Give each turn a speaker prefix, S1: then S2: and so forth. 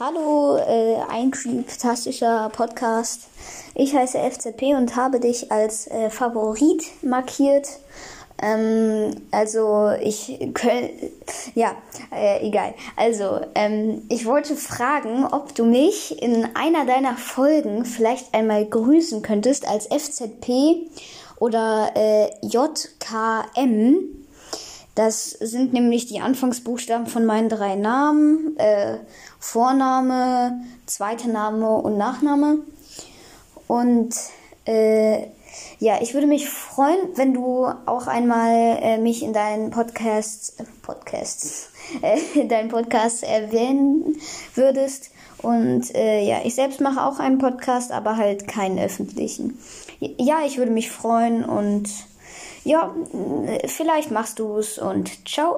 S1: Hallo, äh, ein fantastischer Podcast. Ich heiße FZP und habe dich als äh, Favorit markiert. Ähm, also ich ja, äh, egal. Also ähm, ich wollte fragen, ob du mich in einer deiner Folgen vielleicht einmal grüßen könntest als FZP oder äh, JKM. Das sind nämlich die Anfangsbuchstaben von meinen drei Namen. Äh, Vorname, zweiter Name und Nachname. Und äh, ja, ich würde mich freuen, wenn du auch einmal äh, mich in deinen Podcasts, äh, Podcasts, äh, deinen Podcast erwähnen würdest. Und äh, ja, ich selbst mache auch einen Podcast, aber halt keinen öffentlichen. Ja, ich würde mich freuen und ja, vielleicht machst du es und ciao.